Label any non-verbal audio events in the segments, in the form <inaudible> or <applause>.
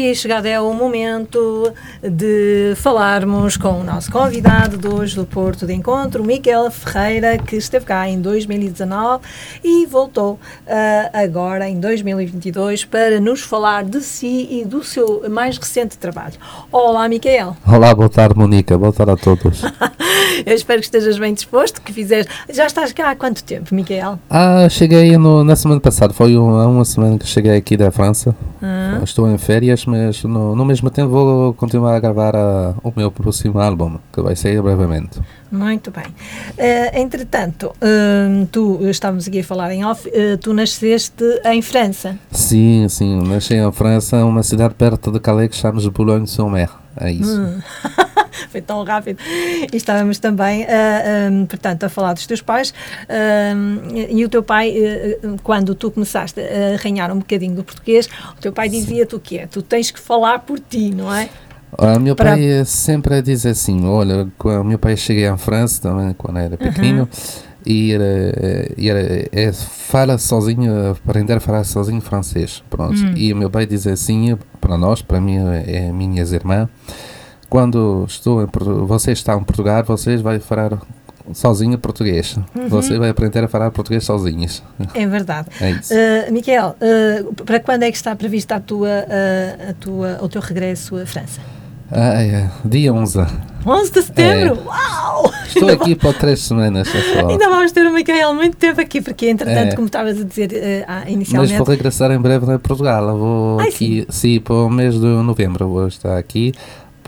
E chegado é o momento de falarmos com o nosso convidado de hoje do Porto de Encontro, Miquel Ferreira, que esteve cá em 2019 e voltou uh, agora em 2022 para nos falar de si e do seu mais recente trabalho. Olá, Miquel. Olá, boa tarde, Monica. Boa tarde a todos. <laughs> Eu espero que estejas bem disposto, que fizeres. Já estás cá há quanto tempo, Miquel? Ah, cheguei no, na semana passada. Foi há uma semana que cheguei aqui da França. Ah. Estou em férias, mas no, no mesmo tempo vou continuar a gravar a, o meu próximo álbum, que vai sair brevemente. Muito bem. Uh, entretanto, uh, tu estávamos aqui a falar em off, uh, tu nasceste em França. Sim, sim. Nasci em França, uma cidade perto de Calais que chamamos Boulogne-sur-Mer. É isso. Hum. <laughs> <laughs> Foi tão rápido. E estávamos também, um, portanto, a falar dos teus pais. e o teu pai, quando tu começaste a arranhar um bocadinho do português, o teu pai dizia-te o quê? Tu tens que falar por ti, não é? O meu Para... pai sempre diz assim, olha, quando meu pai cheguei à França, também quando era pequenino, uhum. e, era, era, é, fala sozinho, aprender a falar sozinho francês, pronto. Uhum. E o meu pai diz assim, para nós, para mim e é minhas irmãs, quando estou em, você está em Portugal, vocês vai falar sozinho português. Uhum. Você vai aprender a falar português sozinhos. É verdade. É isso. Uh, Miquel, uh, para quando é que está prevista a tua, uh, a tua, o teu regresso à França? Ah, é. Dia 11. 11 de setembro? É. Uau! Estou aqui por três semanas, pessoal. Ainda vamos ter o Micael muito tempo aqui, porque entretanto, é. como estavas a dizer uh, inicialmente... Mas vou regressar em breve a Portugal. Vou Ai, aqui, sim. sim, para o mês de novembro vou estar aqui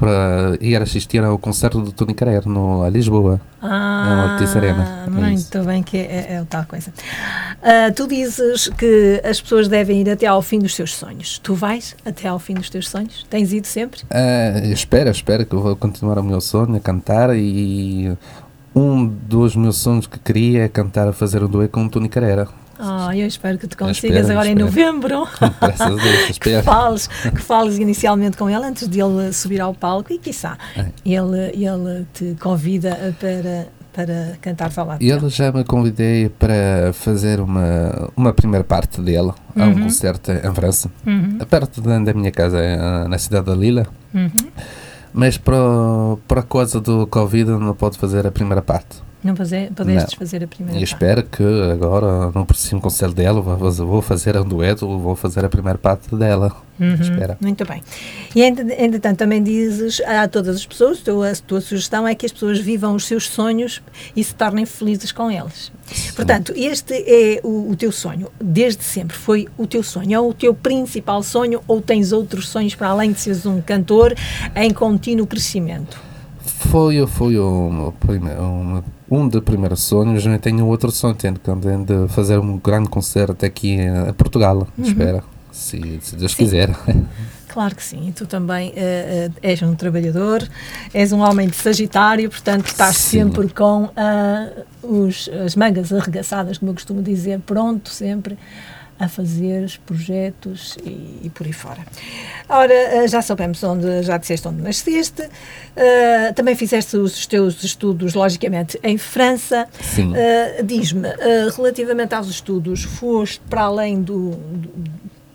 para ir assistir ao concerto do Tony Carreiro no, a Lisboa. Ah, Altice Arena. Muito bem, que é, é, é tal coisa. Uh, tu dizes que as pessoas devem ir até ao fim dos seus sonhos. Tu vais até ao fim dos teus sonhos? Tens ido sempre? Uh, espero, espero que eu vou continuar o meu sonho a cantar e um dos meus sonhos que queria é cantar a fazer um dueto com o Tony Carreira. Oh, eu espero que te consigas agora em novembro. <laughs> Deus, <laughs> que, fales, que fales inicialmente com ele antes de ele subir ao palco e, quiçá, é. ele, ele te convida para, para cantar falar. Ele já me convidei para fazer uma, uma primeira parte dele a um uhum. concerto em França, uhum. perto da, minha casa, eh, na cidade da Lila. Uhum. Mas para, para a coisa do Covid não pode fazer a primeira parte. Não fazer, pudestes fazer a primeira E espero que agora, no próximo conselho dela, vou fazer um dueto, vou fazer a primeira parte dela. Uhum, Espera. Muito bem. E entretanto também dizes a todas as pessoas, a tua, a tua sugestão é que as pessoas vivam os seus sonhos e se tornem felizes com eles. Sim. Portanto, este é o, o, teu sonho, desde sempre foi o teu sonho, é o teu principal sonho ou tens outros sonhos para além de seres um cantor em contínuo crescimento? Foi, foi um, um, um dos primeiros sonhos, eu tenho outro sonho, tenho também de fazer um grande concerto aqui em Portugal, uhum. espera, se, se Deus sim. quiser. <laughs> Claro que sim, e tu também uh, uh, és um trabalhador, és um homem de Sagitário, portanto estás sim. sempre com uh, os, as mangas arregaçadas, como eu costumo dizer, pronto sempre a fazer os projetos e, e, por aí fora. Ora, eh, já sabemos onde, já disseste onde nasceste, uh, também fizeste os teus estudos, logicamente, em França. Sim. Uh, Diz-me, uh, relativamente aos estudos, foste para além do, do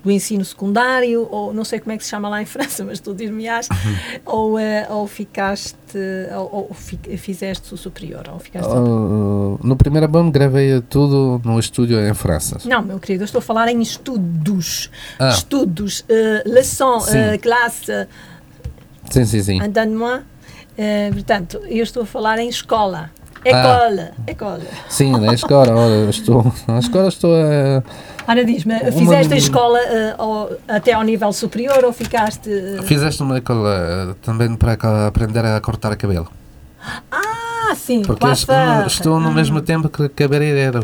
do ensino secundário, ou não sei como é que se chama lá em França, mas tu dir-me-ás, uhum. ou, uh, ou ficaste, ou, ou fizeste o superior, ou ficaste... Uh, no primeiro álbum gravei tudo no estúdio em França. Não, meu querido, eu estou a falar em estudos, ah. estudos, uh, leçon, uh, classe... Sim, sim, sim. Entende-moi? Portanto, eu estou a falar em escola. Escola, ah. escola. Sim, na escola, olha, estou, na escola estou a... Ora, diz-me, fizeste a escola uh, até ao nível superior ou ficaste... Uh... Fizeste uma escola uh, também para aprender a cortar cabelo. Ah, sim, Porque estou no ah. mesmo tempo que cabeleireiro.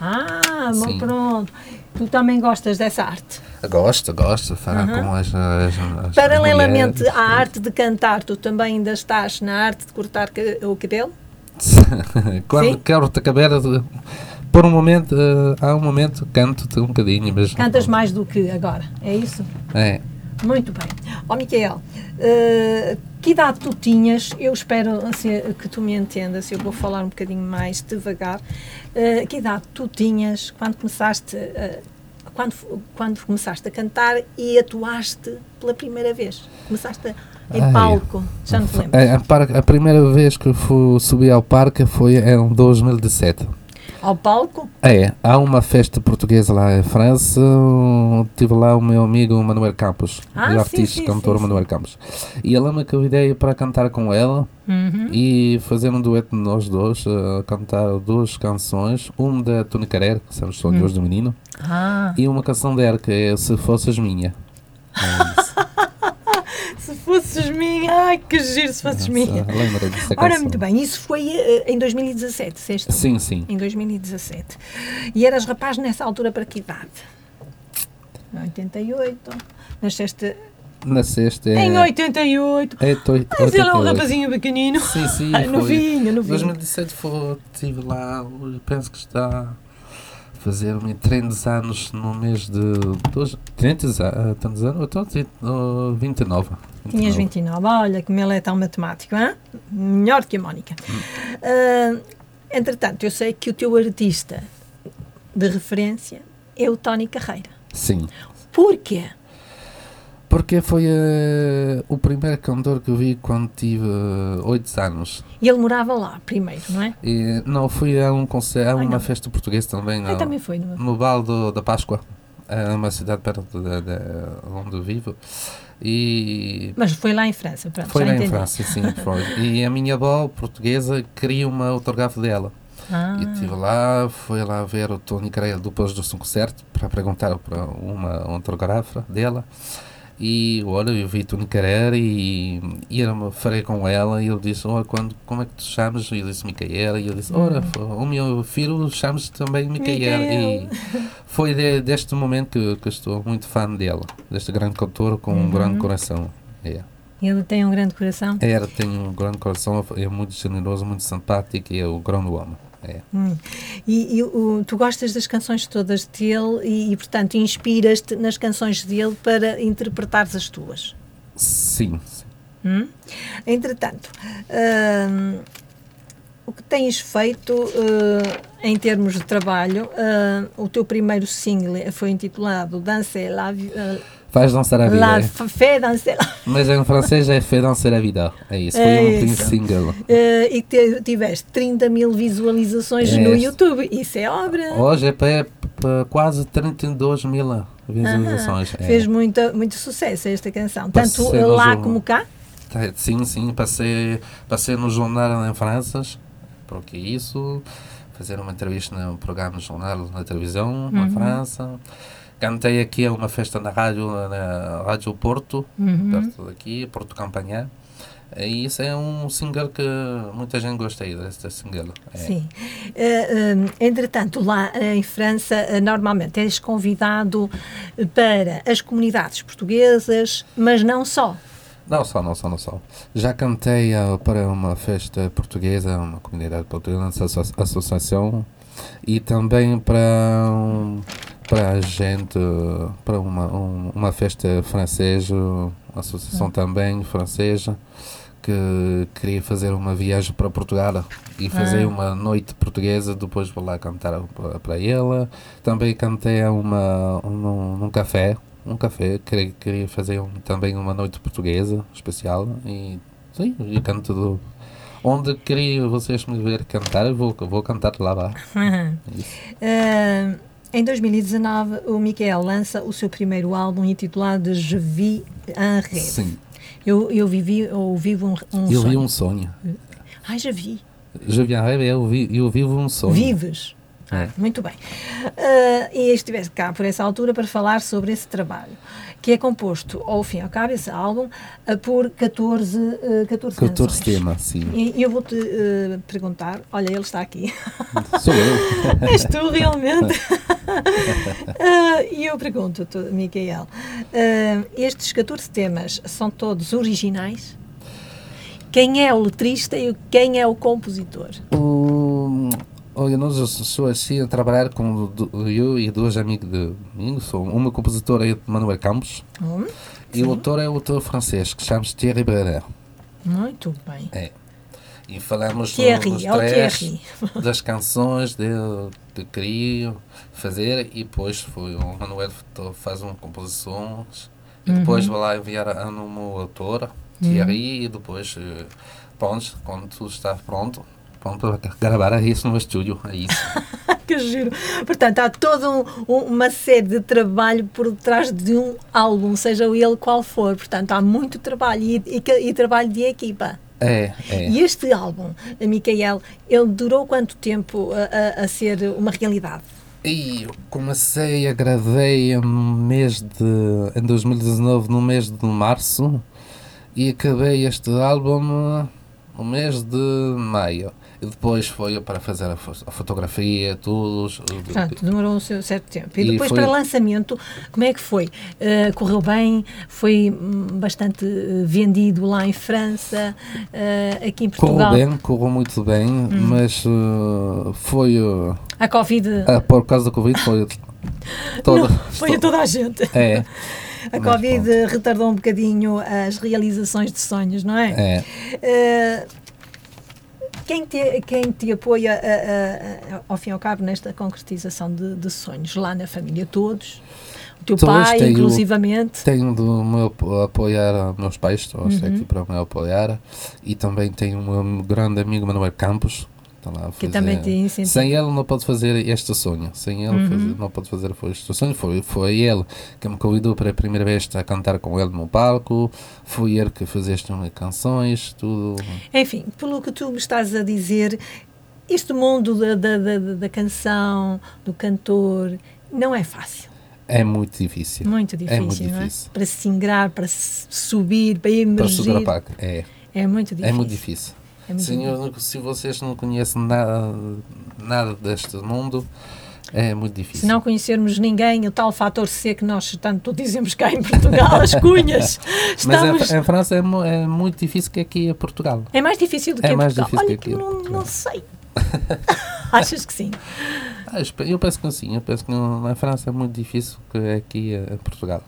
Ah, bom, pronto. Tu também gostas dessa arte? Gosto, gosto. Falar com as, as, as Paralelamente mulheres, à arte de cantar, tu também ainda estás na arte de cortar o cabelo? <laughs> Quando quero te cabelo, por um momento, uh, há um momento canto-te um bocadinho. Mas Cantas mais do que agora, é isso? É. Muito bem. Ó oh, Miquel, uh, que idade tu tinhas? Eu espero assim, que tu me entendas, eu vou falar um bocadinho mais devagar. Uh, que idade tu tinhas quando começaste a quando, quando começaste a cantar e atuaste pela primeira vez? Começaste em Ai. palco, já não te lembro. A, a a primeira vez que fui, subi ao parque foi em 2017. Ao palco? É, há uma festa portuguesa lá em França. Tive lá o meu amigo Manuel Campos, Ah, o sim, artista sim, cantor sim, sim. Manuel Campos. E ela me convidei para cantar com ela Uhum. e fazer um dueto nós dois, eh, cantar duas canções, uma da Tony Carreira, que são os sonhos do menino, Ah, e uma canção dela que é Se Fosses Minha. <laughs> É isso. Se fosses minha, ai que giro se fosses minha. Nossa, Lembra dessa Ora, canção? muito bem, isso foi eh, em 2017, sexta? Sim, sim. Em 2017. E eras rapaz nessa altura para que idade? 88. Nasceste Na sexta é. em 88. É, to- Mas ele é um 88. rapazinho pequenino. Sim, sim. Ai, <laughs> foi. novinho, novinho. 2017 foi, estive lá, penso que está fazer 30 anos no mês de. Dois, 30 a- tantos anos? Eu estou a dizer, uh, 29. Tinhas 29. Olha como ele é tão matemático, hein? melhor que a Mónica. Ah, entretanto, eu sei que o teu artista de referência é o Tony Carreira. Sim. Porquê? Porque foi eh, o primeiro cantor que eu vi quando tive 8 anos. E ele morava lá primeiro, não é? E, não, fui a um concerto, a Ai, uma não. festa portuguesa também. Eu no- também fui. É? no Val do, da Páscoa, é uma cidade perto de, de onde vivo. E Mas foi lá em França, pronto, foi lá em entendi. França, sim, foi. <laughs> E a minha avó portuguesa queria uma autógrafo dela. Ah, E estive lá, fui lá ver o Tony Creia depois do concerto para perguntar para uma autógrafa dela. E olha, eu vi Tony Carreira e, e eu falei com ela e ele disse, olha, quando, como é que tu chamas? E eu disse Micaela e eu disse, ora, o meu filho chama-se também Micaela. E foi de- deste momento que, que estou muito fã dela, deste grande cantor com um grande coração. É. ele tem um grande coração. Era, tem um grande coração, é muito generoso, muito simpático e é o grande homem. É. Hum. E, e o- tu gostas das canções todas dele e, e, portanto, inspiras-te nas canções dele para interpretares as tuas. Sim, sim. Hum? Entretanto, hum, o que tens feito hum, em termos de trabalho, hum, o teu primeiro single foi intitulado Danser la, vi- uh, Faz dançar a vida. la é. La <laughs> Mas em francês é Fait danser a vida. É isso, foi É um isso. single. Uh, e te- tiveste 30 mil visualizações É. no YouTube. Isso é obra. Hoje é para, para quase 32 mil visualizações. Aham. é. Fez muita, muito sucesso esta canção, tanto Passei lá jogo. como cá. Tá, Sim, sim, passei, passei no jornal em França, porque isso, fazer uma entrevista no programa no jornal na televisão, na Uhum. França. Cantei aqui a uma festa na rádio, na Rádio Porto, Uhum. perto daqui, Porto Campanhar. E isso é um single que muita gente gostei deste single. É. Sim. Eh, hum, entretanto, lá em França, eh, normalmente és convidado para as comunidades portuguesas, mas não só. Não só, não só, não só. Já cantei ah, para uma festa portuguesa, uma comunidade portuguesa, associação, e também para, um, para a gente, para uma, um- uma festa francesa, uma associação também francesa, que queria fazer uma viagem para Portugal e fazer Ah. uma noite portuguesa, depois vou lá cantar para, ela. Também cantei a uma, um, num café, um café, queria, queria fazer um- também uma noite portuguesa especial e sim, eu canto do, onde queria vocês me ver cantar, eu vou, vou cantar lá lá. <laughs> Isso. Eh, em 2019, o Miquel lança o seu primeiro álbum intitulado Je vis un rêve. Sim, Eu, eu vivi ou vivo um, um eu sonho. vi um sonho. Ai, já vi. Je viens rêver, eu, vi, eu vivo um sonho. Vives. Ah, É. muito bem. Ah, e estiveste cá por essa altura para falar sobre esse trabalho, que é composto, ao fim e ao cabo, esse álbum, ah, por 14, ah, 14, 14 canções. temas, sim. E eu vou-te ah, perguntar, olha, ele está aqui. Sou eu. <laughs> És tu realmente? <laughs> <laughs> Ah, E eu pergunto-te, Micael, ah, estes 14 temas são todos originais? Quem é o letrista e quem é o compositor? O, olha, nós sou assim a trabalhar com eu e dois amigos de mim. Sou, uma compositora é Manuel Campos Hum, e o autor é o autor francês que chama-se Thierry Brenner. muito bem. É. E falamos Thierry, nos é três <laughs> das canções de, de queria fazer e depois foi o Manuel faz uma composições e depois vai lá enviar a uma autora, Thierry, e depois, eh, pronto, quando tudo está pronto, pronto, para gravar isso no estúdio, é isso. <laughs> que giro. Portanto, há toda um- um- uma série de trabalho por trás de um álbum, seja ele qual for. Portanto, há muito trabalho e, e que- e trabalho de equipa. É, é. E este álbum, Micael, ele durou quanto tempo a, a- a ser uma realidade? E eu comecei a gravei no mês de. em 2019, no mês de março, e acabei este álbum no mês de maio. E depois foi para fazer a, fo- a fotografia, tudo. Portanto, demorou um certo tempo. E E depois, foi- para lançamento, como é que foi? Eh, correu bem? Foi hum, bastante eh, vendido lá em França? eh, aqui em Correu Portugal? bem, correu muito bem, mas uh, foi. uh, A Covid por causa da Covid, foi. <laughs> Toda, não, foi a toda a gente. É, <laughs> A Covid retardou um bocadinho as realizações de sonhos, não é? é. Quem, te, quem te apoia, a- a- a- ao fim e ao cabo, nesta concretização de, de sonhos lá na família? Todos? O teu Todos, pai, tenho- inclusivamente? Tenho de me apo- apoiar meus pais, estou Uhum. aqui para me apoiar. E também tenho um meu grande amigo Manuel Campos. Está lá a Que fazer- também te incentiva. Sem ele não pode fazer este sonho. Sem ele Uhum. fazer- não pode fazer foi este sonho. Foi, foi ele que me convidou para a primeira vez a cantar com ele no palco. Foi ele que fez estas canções, tudo. Enfim, pelo que tu me estás a dizer, este mundo da, da, da, da canção, do cantor, não é fácil. É muito difícil. Muito difícil, é muito não é? difícil. Para se ingrar, para se subir, para Para emergir. subir a paca. É, É muito difícil. é muito difícil. É não- se vocês não conhecem nada, nada deste mundo, é muito difícil. Se não conhecermos ninguém, o tal fator C que nós tanto dizemos cá em Portugal, as <laughs> cunhas, Mas estamos... em, em França é, é muito difícil que aqui em Portugal. É mais difícil do que É em mais Portugal. difícil Olha que aqui em não, não sei. <laughs> Achas que sim? Ah, eu penso que sim, eu penso que em França é muito difícil que aqui em Portugal.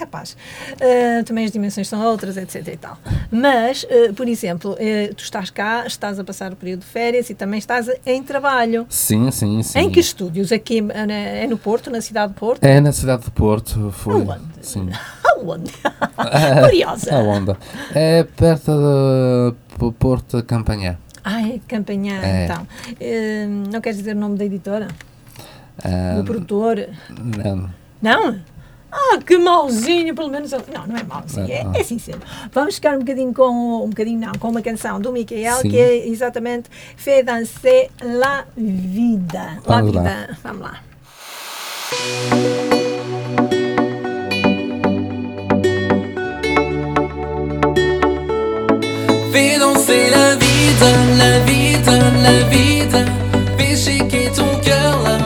Capaz. Ah, também as dimensões são outras, etc e tal. Mas, ah, por exemplo, eh, tu estás cá, estás a passar o período de férias e também estás em trabalho. Sim, sim, sim. Em que estúdios? Aqui na- é no Porto, na cidade de Porto? É na cidade de Porto, foi. Aonde? Sim. <laughs> Aonde? <laughs> Curiosa. Aonde? É perto de Porto de Campanhã. Ah, é Campanhã, É. então. Eh, não queres dizer o nome da editora? Ah, Do produtor? não. Não? Ah, que mauzinho, pelo menos. eu- Não, não é mauzinho, é, Não. é sincero. Vamos ficar um bocadinho com. Um bocadinho, não, com uma canção do Michael, Sim. que é exatamente Fais danser la vida. La Vamos lá. vida. Vamos lá. Fais danser la vida, la vida, la vida. Fais shaker ton cœur là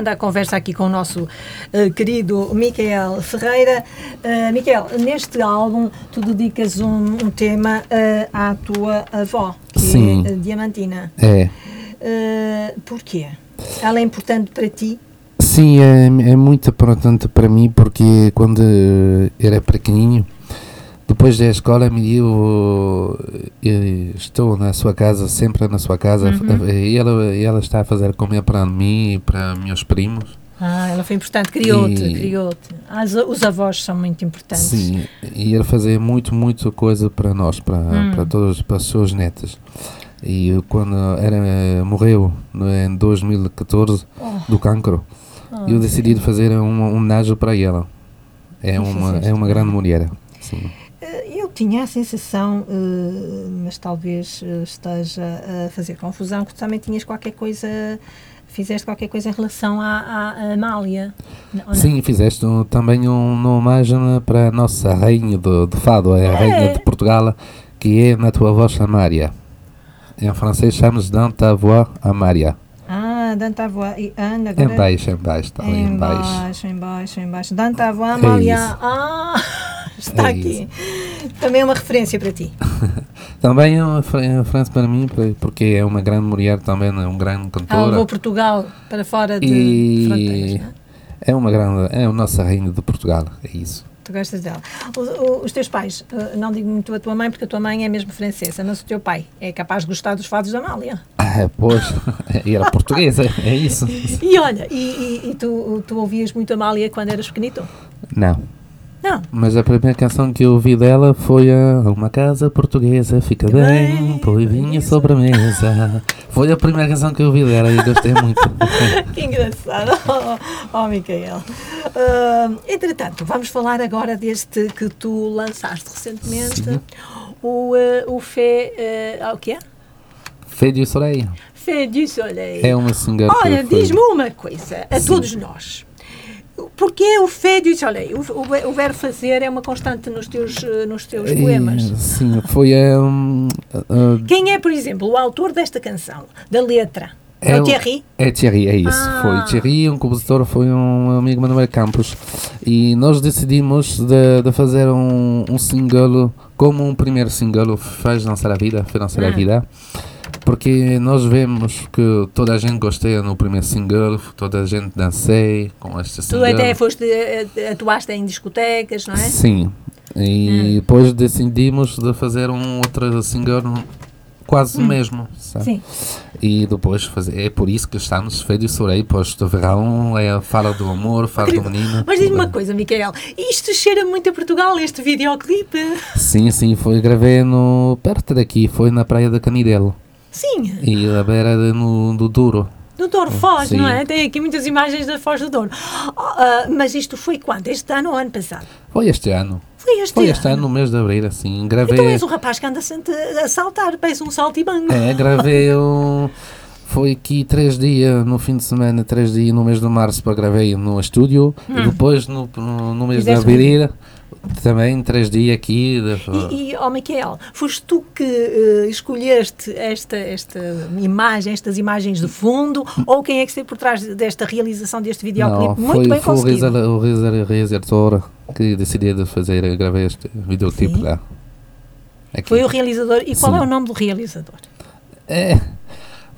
voltando à conversa aqui com o nosso eh, querido Micael Ferreira. Uh, Micael, neste álbum tu dedicas um, um tema eh, à tua avó, que Sim. é Diamantina. É. Uh, porquê? Ela é importante para ti? Sim, é, é muito importante para mim porque quando era pequenininho, depois da escola, me eu, eu estou na sua casa, sempre na sua casa, Uhum. e ela, ela está a fazer comer para mim e para meus primos. Ah, ela foi importante, criou-te, criou-te. As- os avós são muito importantes. Sim, e ele fazia muito, muito coisa para nós, para, Hum. para todas para as suas netas. E quando era, morreu em 2014 Oh, do cancro, oh, eu decidi de fazer uma homenagem para ela. É uma, é uma grande mulher. Sim. Tinha a sensação, eh, mas talvez eh, esteja a fazer confusão, que tu também tinhas qualquer coisa, fizeste qualquer coisa em relação à, à Amália. Sim, fizeste um- também um- uma homenagem para a nossa rainha do, do fado, é a rainha de Portugal, que é na tua voz Amária. Em francês chamamos Dans ta voix Amária. Ah, Dante Avoa e Ana, Em agora... baixo, em baixo, está ali em baixo. Embaixo, embaixo, embaixo. Dante Avoa, Amália. isso. ah, está É aqui. Também é uma referência para ti. <laughs> Também é uma fre- referência para mim, por- porque é uma grande mulher também, é uma grande Ah, cantora. levou Portugal para fora de E- fronteiras, não é? É uma grande, é a nossa rainha de Portugal, é isso. Tu gostas dela. O- o- os teus pais, eh, não digo muito a tua mãe, porque a tua mãe é mesmo francesa, mas o teu pai é capaz de gostar dos fados da Amália. Ah, pois, <laughs> e era portuguesa, é isso? <laughs> E olha, e, e- e tu, tu ouvias muito Amália quando eras pequenito? Não, Não. mas a primeira canção que eu ouvi dela foi a Uma Casa Portuguesa Fica Bem, vinho sobre a mesa. Foi a primeira canção que eu ouvi dela e gostei muito. <laughs> Que engraçado. Oh, oh Micael. Ah, entretanto, vamos falar agora deste que tu lançaste recentemente. Sim. O, eh, o Fé. eh, ah, o que é? Fé du Soleil Fé du Soleil. é uma singer Olha, diz-me uma coisa, a Sim. todos nós. Porquê o fé du soleil? O, o, verbo fazer é uma constante nos teus, eh, nos teus poemas. Sim, foi um, uh, Quem é, por exemplo, o autor desta canção, da letra? É, É o Thierry? É Thierry, é isso. Ah. Foi Thierry, um compositor, foi um amigo Manuel Campos. E nós decidimos de, de fazer um, um single, como um primeiro single, Faz Dançar a Vida, Faz Dançar a Ah. Vida. Porque nós vemos que toda a gente gostou no primeiro single, toda a gente dancei com este Tu single. até foste, eh, atuaste em discotecas, não é? Sim. E depois decidimos de fazer um outro single quase mesmo, sabe? Sim. E depois fazer, é por isso que estamos feitos sorei, pois de verão é fala do amor, fala do menino. Mas diz-me uma coisa, Micael, isto cheira muito a Portugal, este videoclipe. Sim, sim, foi gravei no perto daqui, foi na praia de Canidelo Sim, e na beira no, do Douro. do Douro Foz, Sim. não é? Tem aqui muitas imagens da Foz do Douro. Ah, mas isto foi quando? Este ano ou ano passado? Foi este ano. Foi este Foi ano. este ano, no mês de abril, assim, gravei. Então és um rapaz que anda a saltar, parece um saltibango. É, gravei <laughs> um. Foi aqui três dias, no fim de semana, três dias no mês de março, para gravei no estúdio. E depois, no, no, no mês de Hum. Fizeste abril, também três dias aqui. De, E, e oh Miquel, foste tu que eh, escolheste esta, esta imagem, estas imagens de fundo, ou quem é que esteve por trás desta realização deste videoclipe? Muito foi, bem foi o conseguido. realizador, o realizador- que decidiu de fazer, gravei este videoclipe lá. Aqui. Foi o realizador. E qual Sim. é o nome do realizador? É,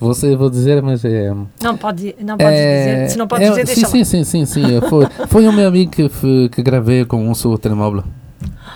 você vou dizer, mas é. Não, pode, não podes é, dizer. Se não podes é, dizer, sim, deixa sim, sim, sim, sim. Foi, foi o meu amigo que, que gravei com o seu telemóvel.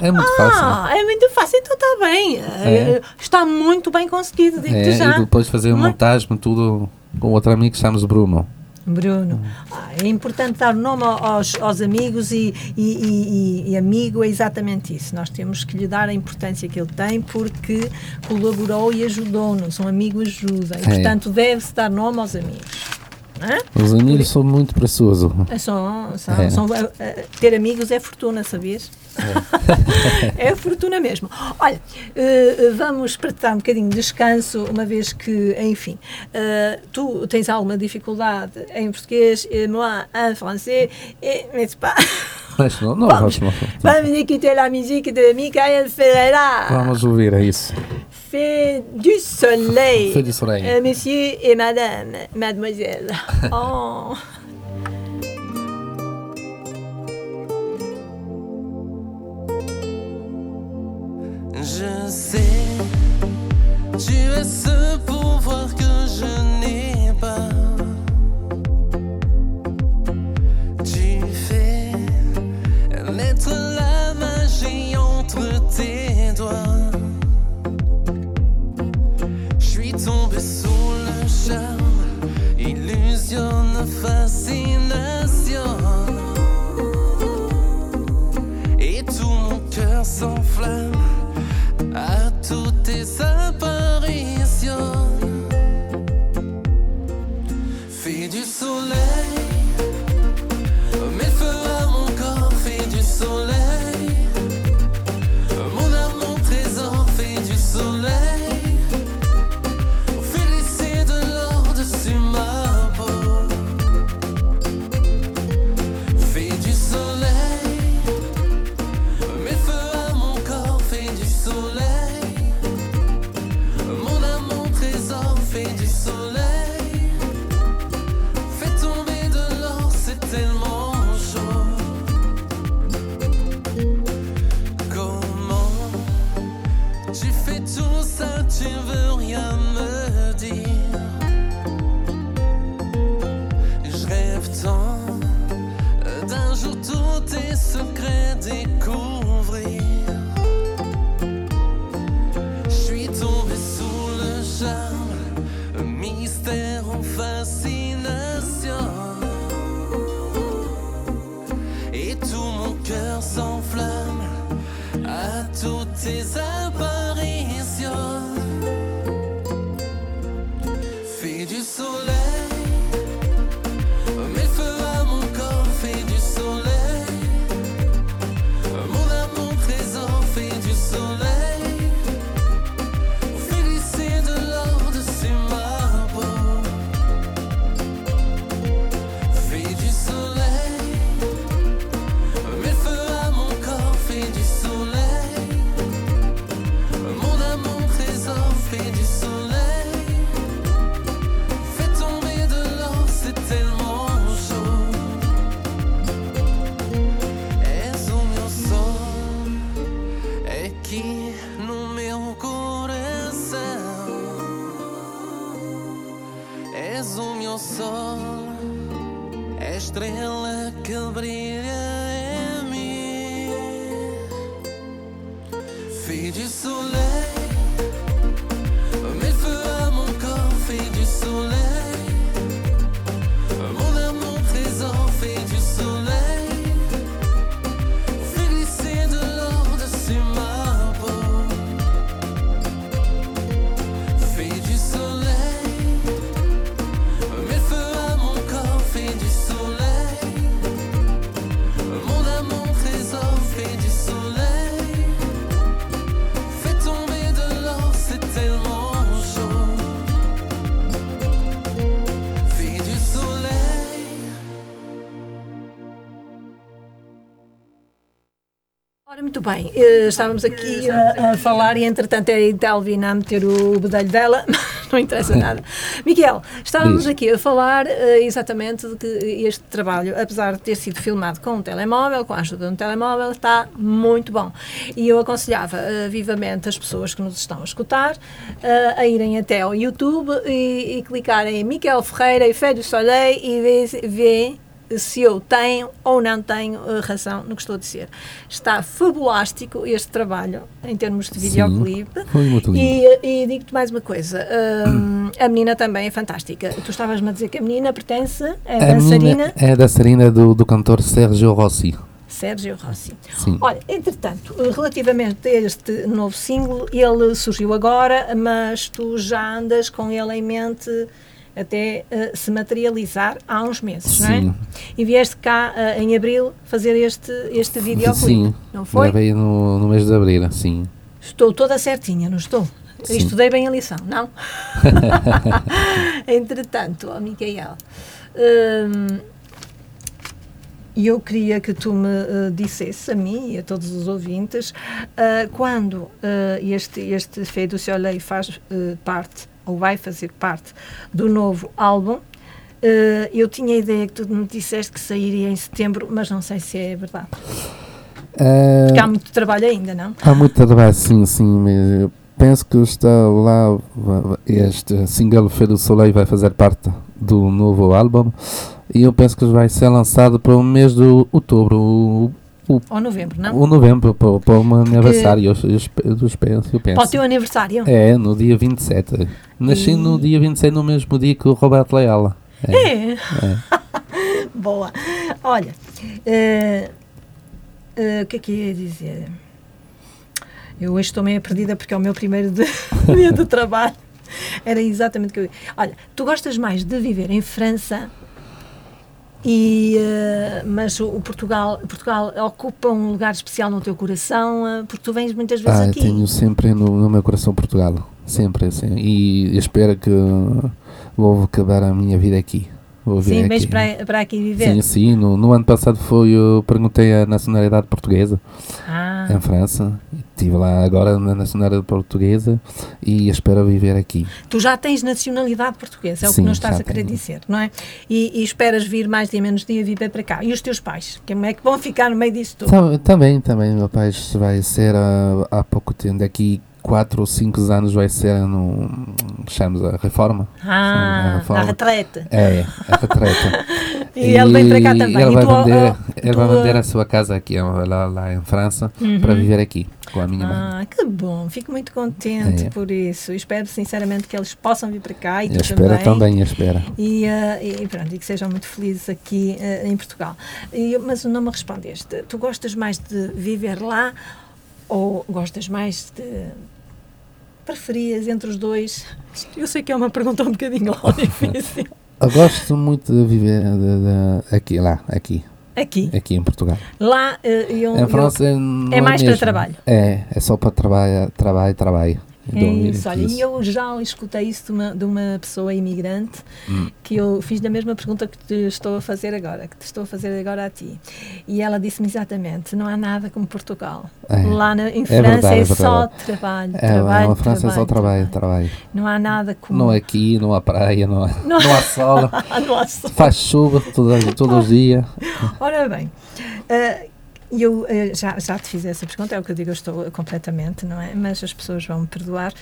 É muito fácil. Ah, é muito fácil, então está bem. É. Está muito bem conseguido, digo-te É, já. e depois fazer a Muito- montagem, tudo com outro amigo que chamamos Bruno. Bruno, ah, é importante dar nome aos, aos amigos e, e, e- e- e amigo é exatamente isso. Nós temos que lhe dar a importância que ele tem porque colaborou e ajudou-nos. Um amigo ajuda. E, É. portanto, deve-se dar nome aos amigos. É? Os amigos são muito preciosos. É só- É. são- eh, eh, ter amigos é fortuna, sabias? <laughs> É, fortuna mesmo. Olha, eh, vamos para um bocadinho de descanso, uma vez que, enfim, eh, tu tens alguma dificuldade em português, moi en français, et, mais c'est pas. <laughs> Mas não, não Vamos. vamos, Vamos écouter la musique de Michael Ferreira. vamos ouvir, é isso. Fait du soleil. Feu du soleil. Euh, monsieur et madame, mademoiselle. <laughs> Oh. Je sais, tu as ce pouvoir que je n'ai pas. Bem, eh, estávamos aqui a, a falar e entretanto é a Delvina a meter o bedelho dela, <laughs> não interessa nada. Miguel, estávamos Diz. aqui a falar eh, exatamente de que este trabalho, apesar de ter sido filmado com um telemóvel, com a ajuda de um telemóvel, está muito bom. E eu aconselhava eh, vivamente as pessoas que nos estão a escutar eh, a irem até ao YouTube e, e clicarem em Miguel Ferreira e Fé do Soleil e ver se eu tenho ou não tenho eh, razão no que estou a dizer. Está fabulástico este trabalho em termos de Sim, videoclipe. foi muito lindo. E, e digo-te mais uma coisa: hum, a menina também é fantástica. Tu estavas-me a dizer que a menina pertence, é A dançarina é a dançarina do, do cantor Sérgio Rossi. Sérgio Rossi. Sim. Olha, entretanto, eh, relativamente a este novo single, ele surgiu agora, mas tu já andas com ele em mente até eh, se materializar há uns meses, não Sim. é? E vieste cá eh, em abril fazer este, este videoclipe, Sim, não foi? Gravei no, no mês de abril, sim. Estou toda certinha, não estou? Sim. Estudei bem a lição, não? <laughs> Entretanto, ó Micael, hum, E eu queria que tu me uh, dissesse a mim e a todos os ouvintes uh, quando uh, este, este Fé do Soleil faz parte, ou vai fazer parte, do novo álbum. eu tinha a ideia que tu me disseste que sairia em setembro, mas não sei se é verdade. Porque há muito trabalho ainda, não? Há muito trabalho, sim, sim. Penso que está lá, este single Fé do Soleil vai fazer parte do novo álbum e eu penso que vai ser lançado para o mês de outubro. O, Ou novembro, não? O novembro, para, para o meu aniversário, eu, eu, eu, penso, eu penso. Para o teu aniversário? É, no dia 27. Nasci e... no dia 27, no mesmo dia que o Roberto Leala. É? é. é. <laughs> Boa. Olha, uh, uh, o que é que ia dizer? Eu hoje estou meio perdida porque é o meu primeiro de, <laughs> dia de trabalho. Era exatamente o que eu. Olha, tu gostas mais de viver em França e, uh, mas o, Portugal, Portugal ocupa um lugar especial no teu coração, uh, porque tu vens muitas vezes ah, aqui. Tenho sempre no, no, meu coração Portugal, sempre assim. E espero que vou acabar a minha vida aqui. Vou sim, vens para, para aqui viver? Sim, sim. No, no ano passado foi, eu perguntei a nacionalidade portuguesa ah. em França. Estive lá agora na nacionalidade portuguesa e espero viver aqui. Tu já tens nacionalidade portuguesa, é o sim, que nos estás a querer tenho. dizer, não é? E, e, esperas vir mais dia menos dia viver para cá. E os teus pais? Como é que vão <laughs> ficar no meio disso tudo? Também, também. Meu pai vai ser há, há pouco tempo, daqui 4 ou 5 anos vai ser no chamamos a reforma. Ah, a, reforma. a retrete. É, a retrete. e, <laughs> e, ele vem para cá também. Ele, vai, tu, vender, oh, ele tu, vai vender a sua casa aqui lá, lá em França uhum. para viver aqui com a minha ah, mãe. Ah, que bom, fico muito contente é. por isso. Espero sinceramente que eles possam vir para cá e eu tu espero também. também espero. E, uh, e pronto, e que sejam muito felizes aqui uh, em Portugal. E, mas não me respondeste. Tu gostas mais de viver lá ou gostas mais de preferias entre os dois? Eu sei que é uma pergunta um bocadinho <laughs> difícil. Eu gosto muito de viver de, de, aqui, lá, aqui. Aqui? Aqui em Portugal. Lá, eh, eu, em França eu, é, é mais para trabalho? É, é só para trabalho, trabalho, trabalho. É isso, olha, e eu já escutei isso de uma, de uma pessoa imigrante hum. que eu fiz da mesma pergunta que te estou a fazer agora, que te estou a fazer agora a ti. E ela disse-me exatamente: não há nada como Portugal. É. Lá na, em é França verdade, é, é só trabalho. É, trabalho, na França trabalho, é só trabalho, trabalho, Não há nada como. Não é aqui, não há praia, não há, não, não há sol. <laughs> não há sol. Faz chuva todos todo os dias. Ora bem. Uh, e eu eh, já, já te fiz essa pergunta, é o que eu digo, eu estou completamente, não é? Mas as pessoas vão me perdoar.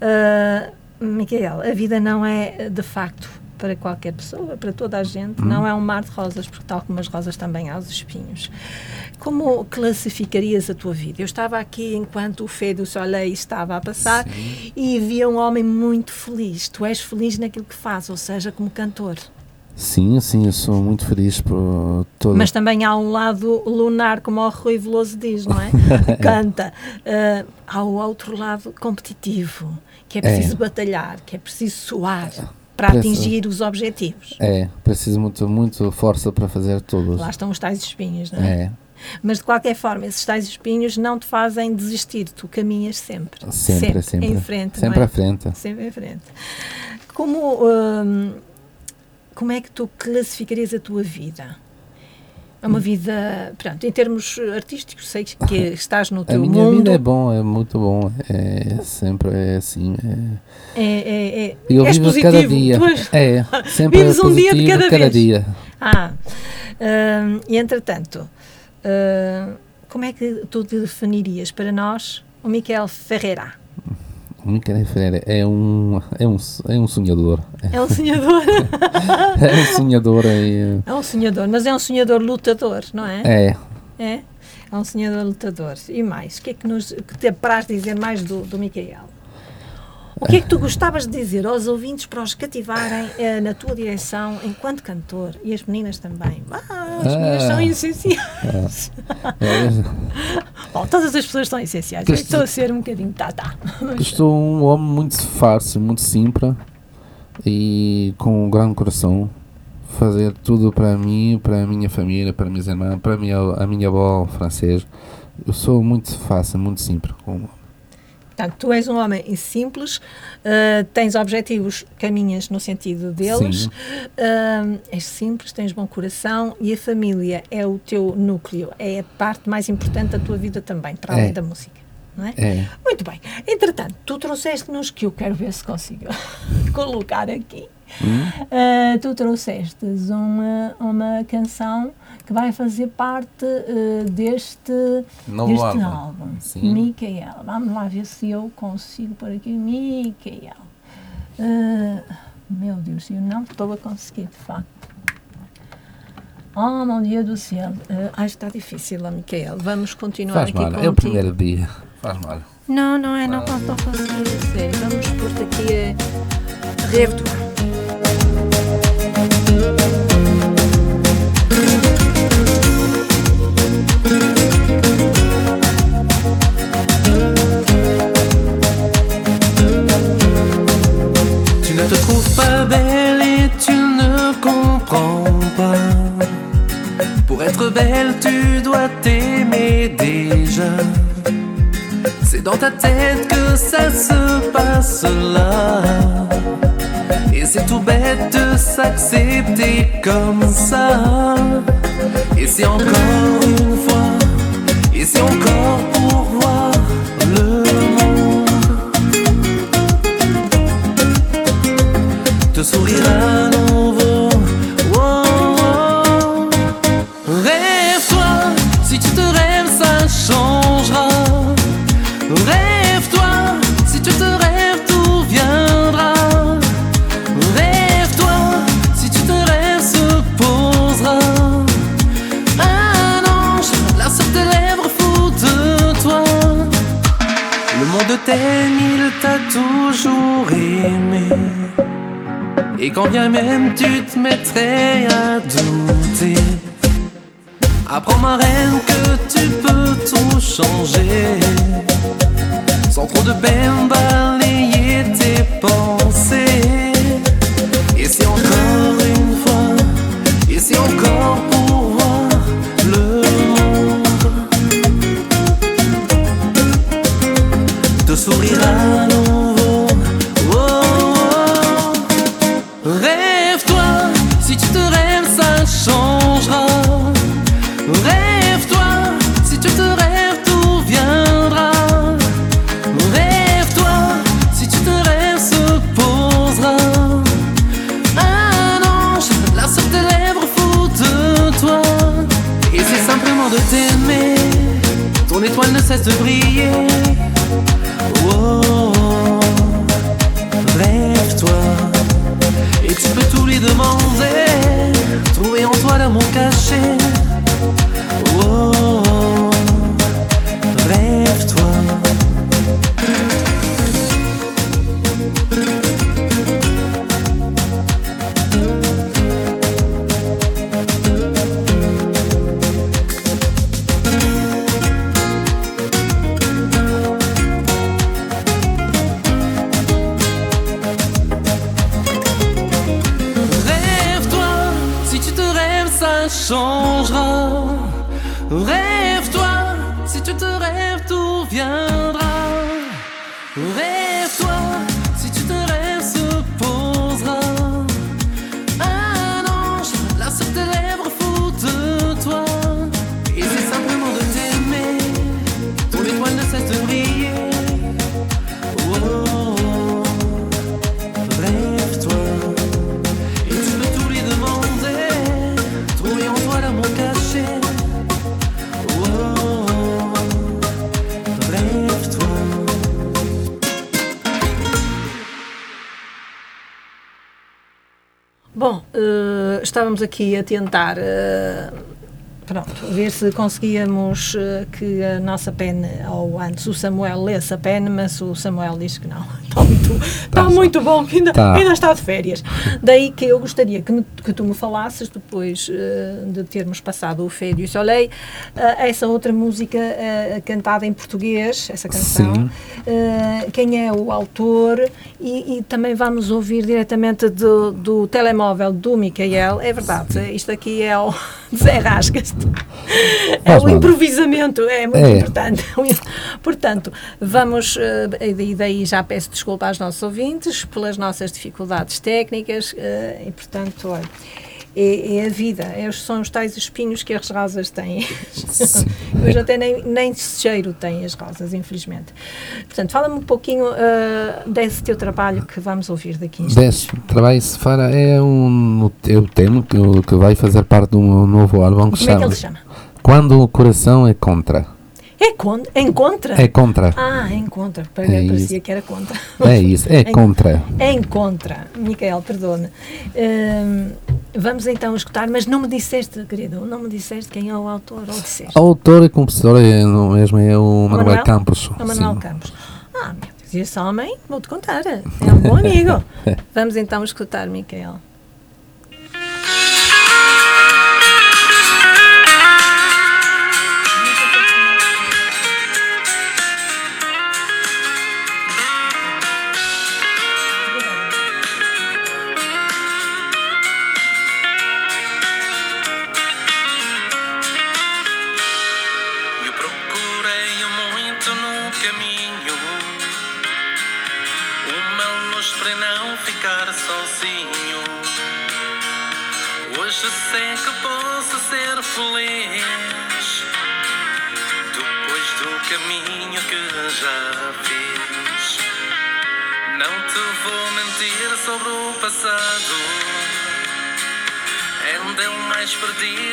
Uh, Micael, a vida não é de facto para qualquer pessoa, para toda a gente, hum. não é um mar de rosas, porque tal como as rosas também há os espinhos. Como classificarias a tua vida? Eu estava aqui enquanto o Fé do Soleil estava a passar Sim. e via um homem muito feliz. Tu és feliz naquilo que faz, ou seja, como cantor. Sim, sim, eu sou muito feliz por todo. Mas também há um lado lunar, como o Rui Veloso diz, não é? <laughs> Canta. Uh, há o outro lado competitivo, que é preciso é. batalhar, que é preciso suar para Preciso. atingir os objetivos. É, preciso muito, muito força para fazer tudo. Lá estão os tais espinhos, não é? É. Mas de qualquer forma, esses tais espinhos não te fazem desistir, tu caminhas sempre. Sempre, sempre. sempre. Em frente. Sempre é? à frente. Sempre em frente. Como. Hum, como é que tu classificarias a tua vida? É uma vida, pronto, em termos artísticos, sei que estás no teu mundo. A minha mundo. vida é bom, é muito bom, é sempre é assim. É, é, é, é eu vivo positivo. cada dia. És, é, sempre vives é um dia de cada, cada dia. Ah, uh, e entretanto, uh, como é que tu te definirias para nós o Miquel Ferreira? Micael Ferreira é um, é um, é um sonhador. É um sonhador? <laughs> é um sonhador. É, é um sonhador, mas é um sonhador lutador, não é? É. É? É um sonhador lutador. E mais? O que é que, nos, que te apraz dizer mais do, do Micael? O que é que tu gostavas de dizer aos ouvintes para os cativarem eh, na tua direção enquanto cantor? E as meninas também. Ah, as meninas são ah. essenciais. <laughs> Bom, todas as pessoas são essenciais. Que estou a ser um bocadinho tata. Estou um homem muito fácil, muito simples e com um grande coração. Fazer tudo para mim, para a minha família, para minhas irmãs, para a minha, a minha avó francesa. Eu sou muito fácil, muito simples. Portanto, tu és um homem simples, uh, tens objetivos, caminhas no sentido deles, uh, és simples, tens bom coração e a família é o teu núcleo, é a parte mais importante da tua vida também, para além É. da música. É? É. Muito bem. Entretanto, tu trouxeste-nos que eu quero ver se consigo <laughs> colocar aqui. Uh, tu trouxestes uma, uma canção que vai fazer parte uh, deste, Novo deste álbum. álbum. Sim. Micael. Vamos lá ver se eu consigo pôr aqui Micael. Uh, meu Deus, eu não estou a conseguir, de facto. Oh, meu Deus do céu. Uh, acho que está difícil, ó, Micael. Vamos continuar Faz aqui mal, contigo. é o primeiro dia. Faz mal. Não, não é, não conseguir, a sério. Vamos pôr aqui a reabertura. Trouves pas belle et tu ne comprends pas. Pour être belle, tu dois t'aimer déjà. C'est dans ta tête que ça se passe là. Et c'est tout bête de s'accepter comme ça. Et c'est encore une fois, et c'est encore pour voir te sourire à nouveau. Quand bien même tu te mettrais à douter, apprends ma reine que tu peux tout changer. Sans trop de peine balayer tes pensées. Rêve-toi, si tu te rêves, tout viendra. Eh, estávamos aqui a tentar eh, pronto, ver se conseguíamos eh, que a nossa pen, ou antes o Samuel lesse a pen, mas o Samuel diz que não. Está muito, está Tá, muito bom, que ainda, Tá. ainda está de férias. Daí que eu gostaria que, me- que tu me falasses, depois eh, de termos passado o Fé du Soleil, eh, essa outra música eh, cantada em português, essa canção, Sim. quem é o autor e, e também vamos ouvir diretamente do, do telemóvel do Micael. É verdade, isto aqui é o <laughs> Zé Rascas. É o improvisamento, é muito É. importante. <laughs> Portanto, vamos, e daí já peço desculpa aos nossos ouvintes pelas nossas dificuldades técnicas eh, e, portanto, olha, é, é a vida, é, são os tais espinhos que as rosas têm. <laughs> Hoje até nem, nem cheiro têm as rosas, infelizmente. Portanto, fala-me um pouquinho eh, desse teu trabalho que vamos ouvir daqui. Desse trabalho se fala é um é o tema que, que vai fazer parte de um novo álbum que Como é que chama ele se chama? Quando o Coração é Contra. É, con é contra? É contra. Ah, é em contra. Para É parecia isso. que era contra. É isso, é <laughs> contra. Em contra. Micael, perdona. Hum, vamos então escutar, mas não me disseste, querido, não me disseste quem é o autor, ou disseste? O autor e compositor é no mesmo é o Manuel, Manuel? Campos. O Manuel sim. Campos. Ah, meu Deus, esse homem, vou-te contar, é um bom amigo. <laughs> Vamos então escutar, Micael.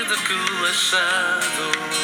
Perdido que o achado.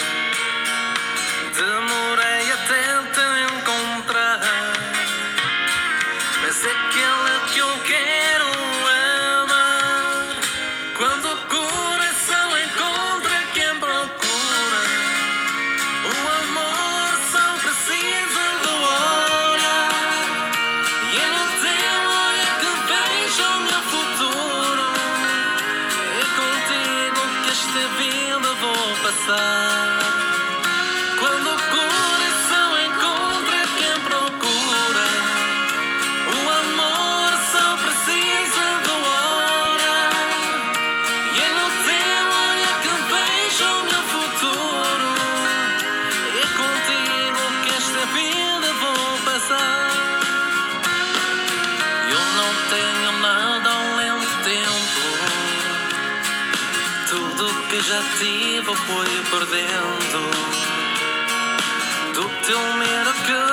Já tive fui perdendo do teu medo que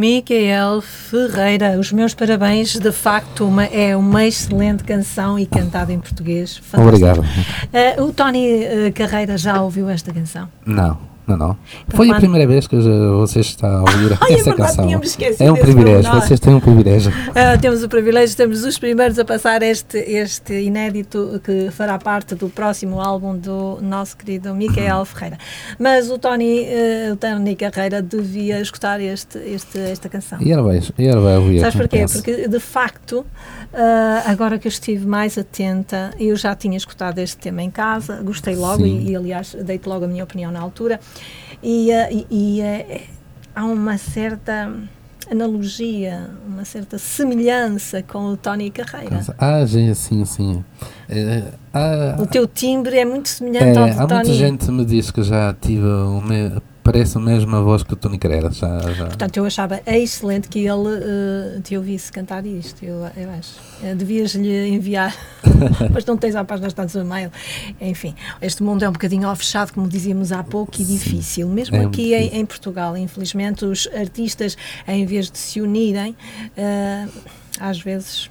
Micael Ferreira, os meus parabéns. De facto, uma, é uma excelente canção e cantada em português. Fantástico. Obrigado. Uh, o Tony uh, Carreira já ouviu esta canção? Não. Não, não. Então, Foi a primeira vez que você está a ouvir <laughs> Ai, é essa verdade, canção. É um privilégio, pormenor. vocês têm um privilégio. <laughs> Ah, temos o privilégio, temos os primeiros a passar este, este inédito que fará parte do próximo álbum do nosso querido Micael Ferreira. Mas o Tony, eh, o Tony Carreira devia escutar este, este, esta canção. E ela vai, e ela vai ouvir. Sabes porquê? Porque de facto, ah, agora que eu estive mais atenta, eu já tinha escutado este tema em casa, gostei logo e, e, aliás dei-te logo a minha opinião na altura. E, ah, e- e, eh, há uma certa analogia, uma certa semelhança com o Tony Carreira. Ah, gente, sim, sim. É, há, O teu timbre é muito semelhante é, ao há de muita Tony. gente que me diz que já tive parece a mesma voz que o Tony Carreira. Já, já. Portanto, eu achava excelente que ele eh, te ouvisse cantar isto. Eu, eu acho. Eh, Devias-lhe enviar, <laughs> mas não tens a página está no seu e-mail. Enfim, este mundo é um bocadinho ao fechado, como dizíamos há pouco, e difícil. Mesmo É aqui muito em, difícil. em Portugal, infelizmente, os artistas, em vez de se unirem, eh, às vezes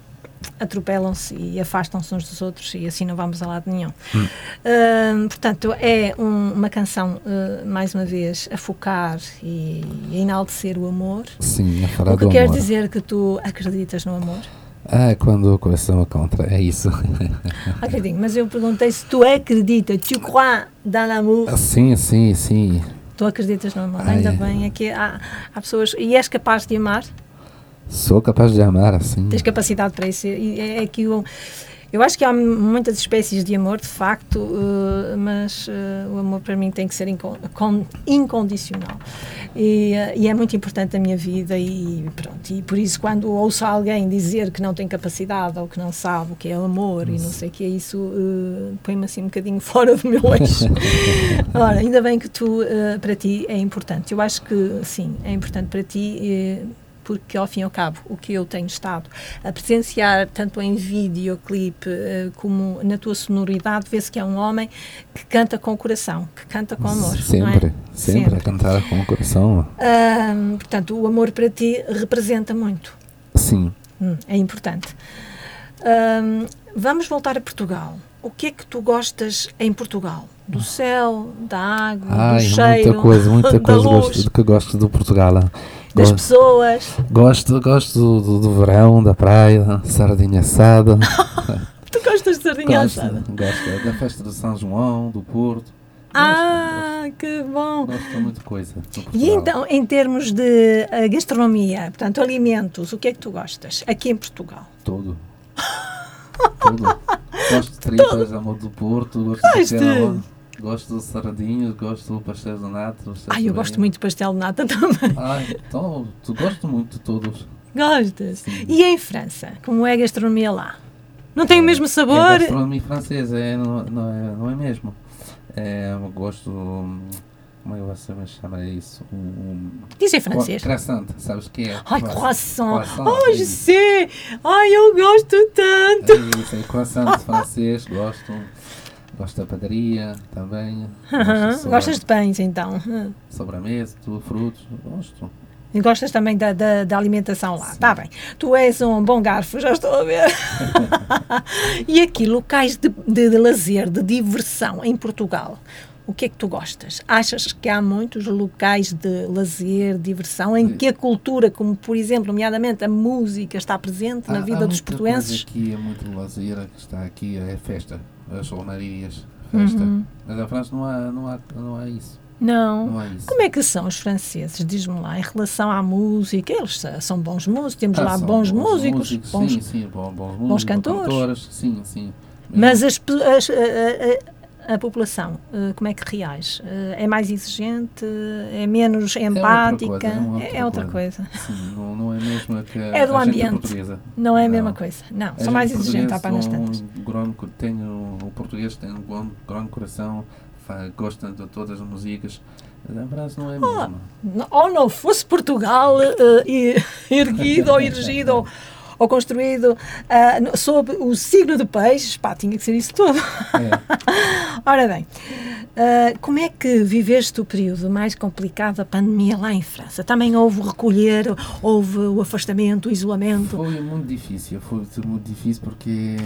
atropelam-se e afastam-se uns dos outros e assim não vamos a lado nenhum. Hum. Hum, portanto, é um- uma canção, uh, mais uma vez, a focar e a enaltecer o amor. Sim, a falar o que do quer amor. dizer que tu acreditas no amor? Ah, quando o coração é contra, é isso. <laughs> Acredito, mas eu perguntei se tu acreditas, tu crois dans l'amour? sim, sim, sim. Tu acreditas no amor? Ai. Ainda bem, é que há, há pessoas. E és capaz de amar? Sou capaz de amar assim. Tens capacidade para isso. E é, é que eu, eu acho que há muitas espécies de amor, de facto, uh, mas uh, o amor para mim tem que ser con- incondicional. E, uh, e é muito importante na minha vida e pronto. E por isso, quando ouço alguém dizer que não tem capacidade ou que não sabe o que é amor e não sei o que é isso, põe-me assim um bocadinho <laughs> fora do meu eixo. <laughs> Ora, ainda bem que tu, para ti, é importante. Eu acho que sim, é importante para ti. Porque ao fim e ao cabo o que eu tenho estado a presenciar tanto em videoclipe eh, como na tua sonoridade vê-se que é um homem que canta com o coração, que canta com amor. não é? Sempre, sempre, Sempre. a cantar com o coração. Portanto, o amor para ti representa muito. Sim. Hum, é importante. Vamos voltar a Portugal. O que é que tu gostas em Portugal? Do céu, da água, Ai, do cheiro, muita coisa, muita <laughs> coisa luz, gosto, que gosto do Portugal. Das Gosto, pessoas. gosto, gosto do, do, do verão, da praia, sardinha assada. <laughs> Tu gostas de sardinha gosto, assada? gosto da festa de São João, do Porto. Ah, que bom! Gosto, gosto de muita coisa. E então, em termos de eh, gastronomia, portanto, alimentos, o que é que tu gostas aqui em Portugal? Tudo. <laughs> Tudo. Gosto de tripas, amor do Porto, gosto de Gostas? Gosto de sardinhas, gosto do pastel de nata. Ai, eu gosto muito de pastel de nata <laughs> também. Ai, então, tu gosto muito de todos. Gostas? Sim. E em França, como é a gastronomia lá? Não tem o mesmo É sabor? gastronomia francesa, é, não, não, é, não é mesmo. É, eu gosto. Como é que você me chama isso? Um, Diz em francês. Croissant, sabes o que é? Ai, Croissant. croissant! Oh, é je sais! Ai, eu gosto tanto! É isso, é croissant francês, gosto. Gosto da padaria também. Sobra- Gostas de pães, então? Sobremesa, tudo, frutos, gosto. E gostas também da, da, da alimentação lá. Está bem. Tu és um bom garfo, já estou a ver. <laughs> e aqui, locais de, de, de lazer, de diversão em Portugal. O que é que tu gostas? Achas que há muitos locais de lazer, diversão, em que a cultura, como por exemplo, nomeadamente a música, está presente na Há- vida há dos portuenses? coisa Aqui é muito lazer, que está aqui é festa, as solnarias, festa. Uhum. Mas na França não há, não há, não há isso. Não. Não isso. Como é que são os franceses? Diz-me lá, em relação à música, eles são bons músicos, temos Ah, lá são bons, músicos, bons, Sim, sim, bons, bons músicos, cantores. cantores, sim, sim. Mas as pe- as- a, população, eh, como é que reage? Eh, É mais exigente? É menos empática? É outra coisa. É outra coisa. Não, é mesmo a que É do ambiente. portuguesa. Não é a mesma coisa. Não, são gente mais exigentes há panas são tantas. o português tem um grande, coração, gosta de todas as músicas. Não é Ah, mesmo. Ou não fosse Portugal eh, <laughs> erguido ou <laughs> erigido ou, construído no- sob o signo de peixes, pá, tinha que ser isso tudo. É. <laughs> Ora bem, Ah, como é que viveste o período mais complicado da pandemia lá em França? Também houve recolher, houve o afastamento, o isolamento? Foi muito difícil, foi muito difícil porque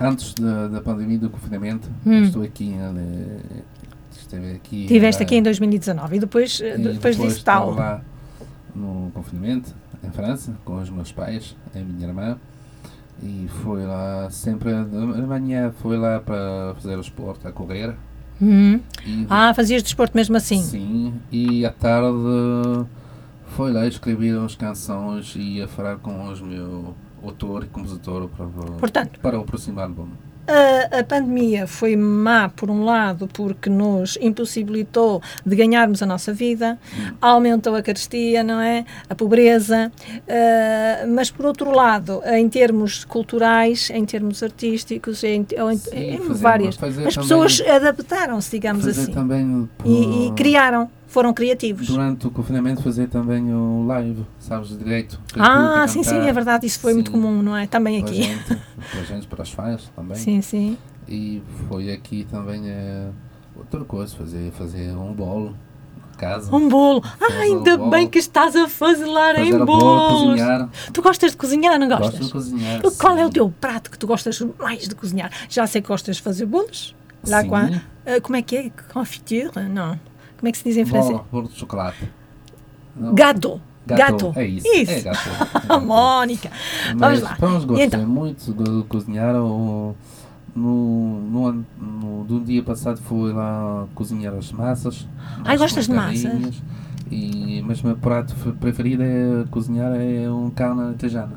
antes da, da pandemia do confinamento, Hum. estou aqui, eh, esteve aqui. Estiveste eh, aqui em 2019 e depois, eh, e depois, disso estava tal. lá no confinamento, em França, com os meus pais, a minha irmã. E foi lá sempre, de manhã foi lá para fazer o esporte, a correr. Hum. E Ah, fazias desporto mesmo assim? Sim, e à tarde foi lá escrever umas canções e ia falar com os meu autor e compositor para, Portanto, para o próximo álbum. A, a pandemia foi má, por um lado, porque nos impossibilitou de ganharmos a nossa vida, aumentou a carestia, não é? A pobreza, ah, mas por outro lado, em termos culturais, em termos artísticos, em, em, Sim, em fazer- várias, fazer as pessoas adaptaram-se, digamos assim, também e, e criaram, foram criativos. Durante o confinamento fazer também o live, sabes, direito. Ah, sim, sim, é verdade, isso foi muito Sim. comum, não é? Também Para aqui. gente, <laughs> para a gente, para os fãs também. Sim, sim. E foi aqui também eh, outra coisa, fazer, fazer um bolo casa. Um bolo. Ah, ainda um bolo. bem que estás a fazer fazer em o bolo, bolos. cozinhar. Tu gostas de cozinhar, não Gosto gostas? de cozinhar. Qual é o sim. teu prato que tu gostas mais de cozinhar? Já sei que gostas de fazer bolos. Lá Sim. com a, ah, como é que é? Confiture? Não. Como é que se diz em francês? Bolo, bolo de chocolate. Não? Gato. Gato. É isso. Isso. É gato. A Mónica. Mas Vamos lá. gostei então? muito de cozinhar. O, no, no, no, do dia passado fui lá cozinhar as massas. Ai, as gostas de massas? E, mas o meu prato fe- preferido é cozinhar é um carne alentejana.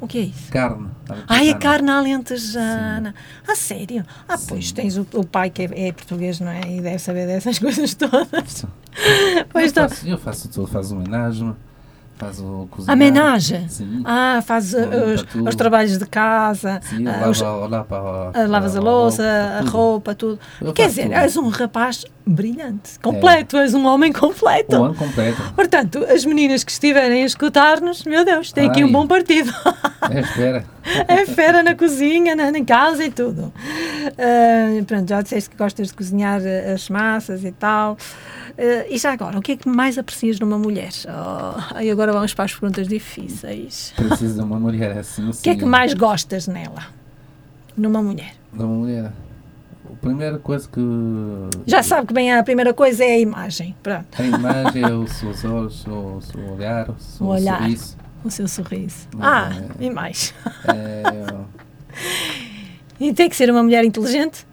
O que é isso? Carne. Ai, a carne alentejana. A sério? Ah, pois Sim. tens o, o pai que é, é português, não é? E deve saber dessas <laughs> coisas todas. Pois eu, está. faço, eu faço tudo, faço homenagem, faço cozinhar. A menagem? Sim. Ah, faz uh, Limpa os, os trabalhos de casa, Sim, os- eu lavo a- ah, lavas a a louça, a tudo. roupa, tudo. Eu Quer dizer, tudo. és um rapaz brilhante, completo, és um homem completo. O ano completo. Portanto, as meninas que estiverem a escutar-nos, meu Deus, tem aqui um Ai. bom partido. <laughs> É, espera. <laughs> É fera na cozinha, na, em casa e tudo. Ah, pronto, já disseste que gostas de cozinhar as massas e tal. Ah, e já agora, o que é que mais aprecias numa mulher? Oh, e agora vamos para as perguntas difíceis. Preciso de uma <laughs> mulher assim. O que é que mais gostas nela? Numa mulher? De uma mulher. A primeira coisa que. Já sabe que bem a primeira coisa é a imagem. Pronto, A imagem é <laughs> os seus olhos, o seu olhar, o seu O olhar. sorriso. o seu sorriso. Mas Ah, é- e mais. É, <laughs> E tem que ser uma mulher inteligente?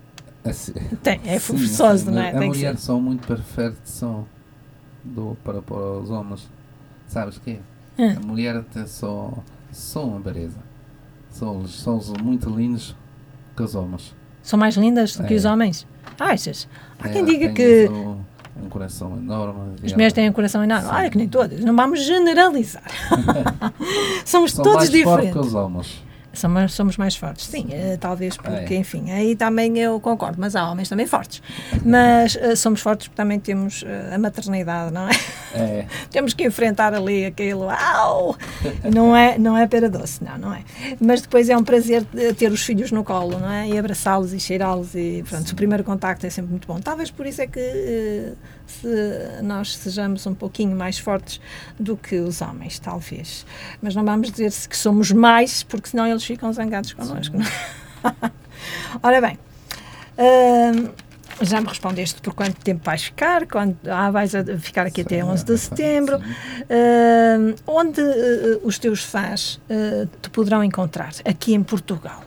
Assim, Tem, é forçoso, não é? A Tem que mulher são muito perfeitas são do, para, para os homens. Sabes que Hum. A mulher tem só, só uma beleza. São, são muito lindos que os homens. São mais lindas do que É. os homens? Achas? Há quem Ela diga que Um, um coração enorme. as mulheres têm um coração enorme. Olha que nem todas. Não vamos generalizar. <laughs> Somos São todos mais fortes que diferentes. os homens. Somos, somos mais fortes, sim, eh, talvez porque, É. enfim, aí também eu concordo, mas há homens também fortes. Mas eh, somos fortes porque também temos eh, a maternidade, não é? É, <laughs> temos que enfrentar ali aquilo, au! Não é, não é pera doce, não, não é? Mas depois é um prazer ter os filhos no colo, não é? E abraçá-los e cheirá-los e, pronto, o primeiro contacto é sempre muito bom. Talvez por isso é que se nós sejamos um pouquinho mais fortes do que os homens, talvez. Mas não vamos dizer se que somos mais, porque senão eles ficam zangados connosco. é? <laughs> Ora bem, hum, já me respondeste por quanto tempo vais ficar, quando, ah, vais a ficar aqui até 11 de setembro. Hum, onde eh, os teus fãs eh, te poderão encontrar? Aqui em Portugal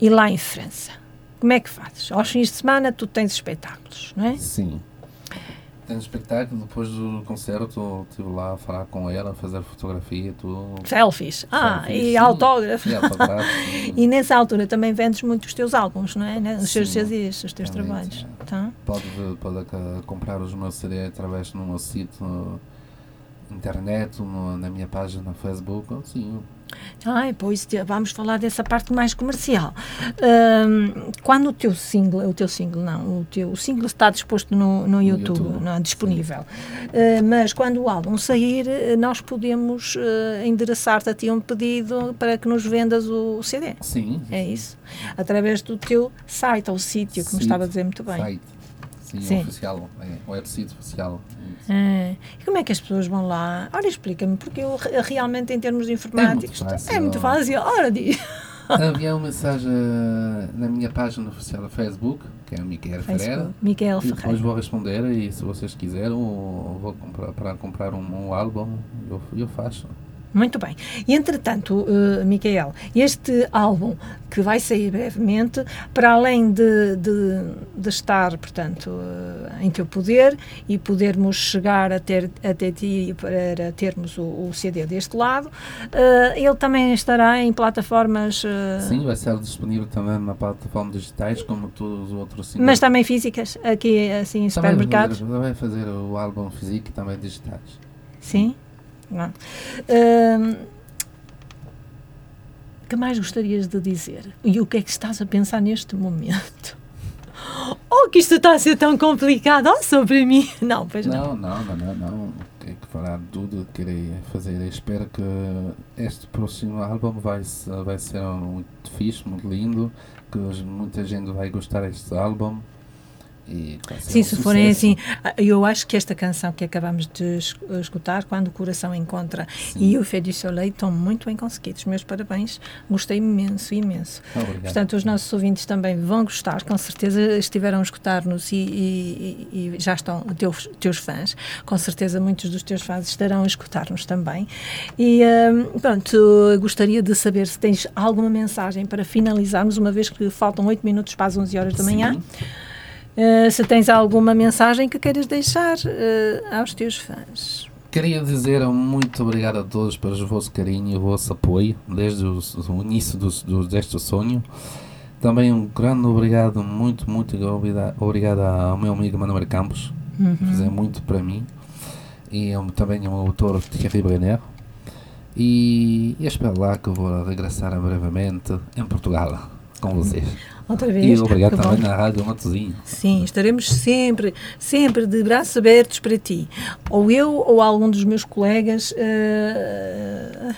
e lá em França. Como é que fazes? Aos fins de semana tu tens espetáculos, não é? Sim. Tem um espetáculo, depois do concerto, estive lá a falar com ela, fazer fotografia, tudo. Selfies. Ah, Selfies, e sim. autógrafo. E autógrafo. <laughs> E nessa altura também vendes muito os teus álbuns, não é? Né? Os Sim, CDs, os teus trabalhos. sim. Tá? Pode, pode comprar os meus CD através do meu sítio internet, no- na minha página no Facebook, sim. Ai, pois vamos falar dessa parte mais comercial. Ahm, quando o teu single, o teu single não, o teu o single está disposto no, no YouTube, YouTube, não, disponível. Ah, mas quando o álbum sair, nós podemos eh, endereçar-te a ti um pedido para que nos vendas o CD. Sim. É isso? Através do teu site ou sítio, que me estava a dizer muito bem. Site. Sim, Sim. oficial. É, website oficial. É. E como é que as pessoas vão lá? Ora, explica-me, porque eu re- realmente, em termos informáticos, fácil. é muito fácil. Ora, diz. <laughs> Havia uma mensagem eh, na minha página oficial do Facebook, que é o Ferreira. Facebook, E depois Ferreira. vou responder e se vocês quiserem, ou vou comprar, para comprar um, um álbum, eu, eu faço. Muito bem. E entretanto, uh, Micael, este álbum que vai sair brevemente, para além de, de, de estar, portanto, uh, em teu poder e podermos chegar a ter, até ti para termos o, o CD deste lado, uh, ele também estará em plataformas, Sim, vai ser disponível também na plataforma digitais, como todos os outros singles. mas também físicas, aqui assim em Também supermercados. vai fazer- o álbum físico e também digitais. Sim? Não. Hum, que mais gostarias de dizer? E o que é que estás a pensar neste momento? <laughs> Oh, que isto está a ser tão complicado oh, sobre mim. <laughs> Não, pois não. Não, não, não, não. Tem que falar tudo, querer fazer. Espero que este próximo álbum vai, vai ser muito fixe, muito lindo, que muita gente vai gostar deste álbum. E Sim, um se forem assim, ah, eu acho que esta canção que acabamos de es- escutar, Quando o Coração Encontra, Sim. e o Fé du Soleil, estão muito bem conseguidos. Meus parabéns, gostei imenso, imenso. Obrigado. Portanto, os nossos ouvintes também vão gostar, com certeza estiveram a escutar-nos e, e- e- já estão teus, teus fãs, com certeza muitos dos teus fãs estarão a escutar-nos também. E hum, pronto, gostaria de saber se tens alguma mensagem para finalizarmos, uma vez que faltam 8 minutos para as 11 horas da manhã. Sim. Uh, se tens alguma mensagem que queiras deixar uh, aos teus fãs. Queria dizer muito obrigado a todos pelo vosso carinho e o vosso apoio desde o, o início do, do, deste sonho. Também um grande obrigado, muito, muito obrigado, ao meu amigo Manuel Campos, Uhum. que fez muito para mim, e ao- também ao autor Thierry Brenner. E, e espero lá que eu vou regressar brevemente em Portugal com vocês. Outra vez. E obrigado que também bom. na Rádio Matozinho. Sim, estaremos sempre, sempre de braços abertos para ti. Ou eu ou algum dos meus colegas. eh,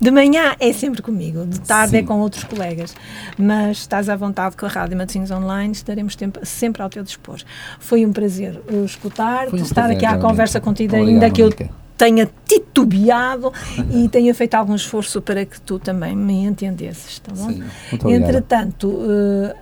de manhã é sempre comigo, de tarde é Sim. com outros colegas. Mas estás à vontade com a Rádio Matosinhos Online, estaremos sempre ao teu dispor. Foi um prazer uh, escutar-te, um estar prazer, aqui à realmente. conversa contigo, Obrigado, ainda que eu. Tenha titubeado e tenha feito algum esforço para que tu também me entendesses, tá bom? Sim. Entretanto, eh,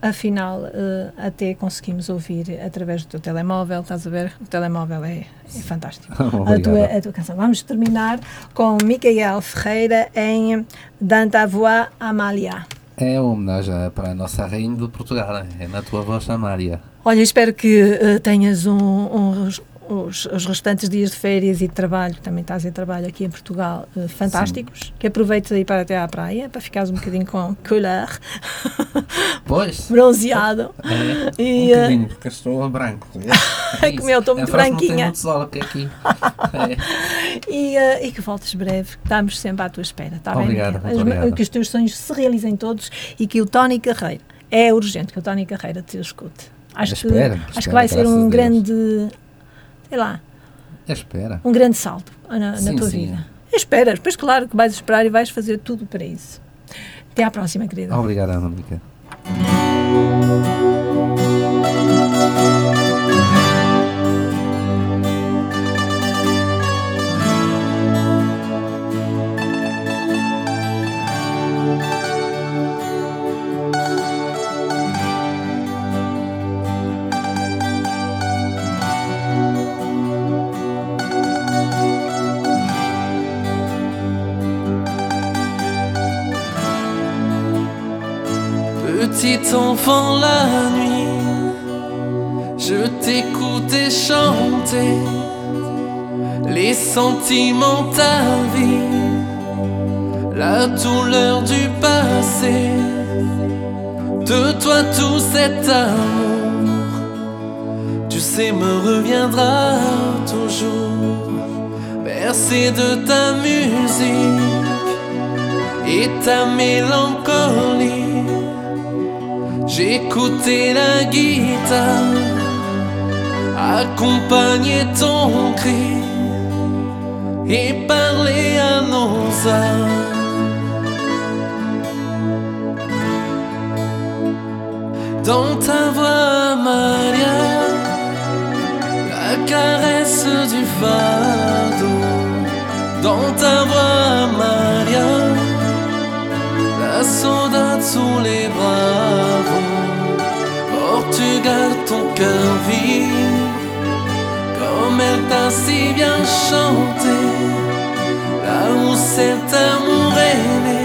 afinal, eh, até conseguimos ouvir através do teu telemóvel, estás a ver? O telemóvel é, é fantástico. <laughs> a, tua, a tua canção. Vamos terminar com Micael Ferreira em Danta Voix Amália. É uma homenagem para a nossa rainha de Portugal, é na tua voz, Maria. Olha, espero que eh, tenhas um, um- os, os restantes dias de férias e de trabalho, também estás em trabalho aqui em Portugal, eh, fantásticos. Que aproveites aí para até à praia, para ficares um bocadinho com couleur, <laughs> Pois, bronzeado. <laughs> é, E, um eh, bocadinho, porque estou branco. <laughs> É Como eu estou muito Não branquinha. muito sol aqui. aqui. É. E, eh, e que voltes breve, que estamos sempre à tua espera, está bem? Obrigado, As- obrigado. Que os teus sonhos se realizem todos e que o Tony Carreira, é urgente que o Tony Carreira te escute. Acho, que, Espero, acho que espero, vai ser um grande, sei lá, Espera. um grande salto na, na Sim, tua sim. vida. Esperas, pois claro que vais esperar e vais fazer tudo para isso. Até à próxima, querida. Obrigado, Ana Mónica. Enfant la nuit, je t'écoutais chanter les sentiments ta vie, la douleur du passé, de toi tout cet amour, tu sais me reviendra toujours. bercé de ta musique et ta mélancolie. J'écoutais la guitare accompagner ton cri et parler à nos âmes. Dans ta voix, Maria, la caresse du fardeau. Dans ta voix, Maria, la saudade sous les bravos. Portugal, ton cœur vit comme elle t'a si bien chanté. Là où cet amour est né,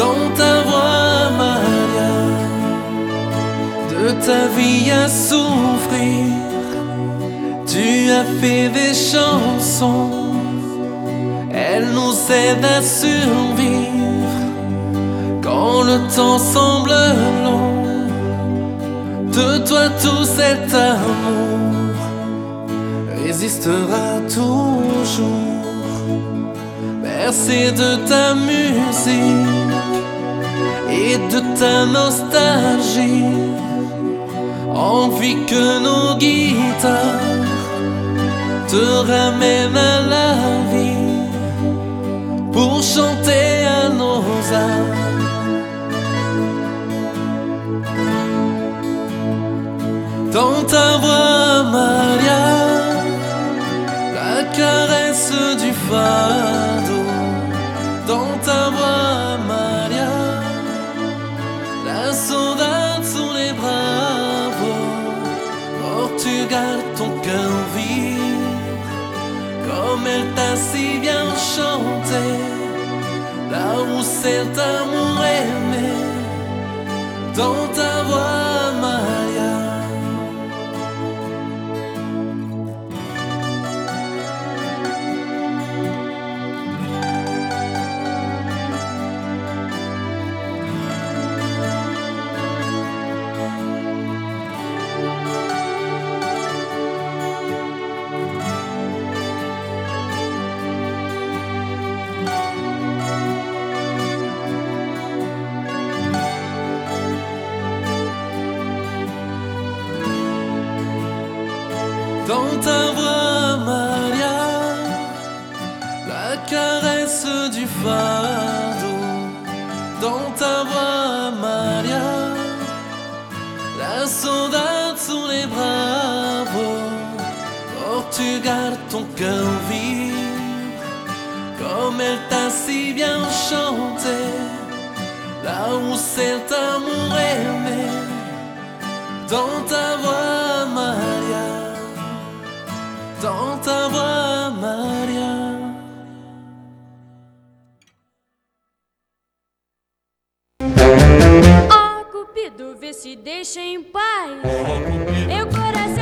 dans ta voix, Maria de ta vie à souffrir. Tu as fait des chansons, elles nous aident à survivre quand le temps semble long. De toi tout cet amour résistera toujours. Bercé de ta musique et de ta nostalgie. Envie que nos guitares te ramènent à la vie pour chanter à nos âmes. Si bien chanté. Là où cet amour aimé, dans ta voix,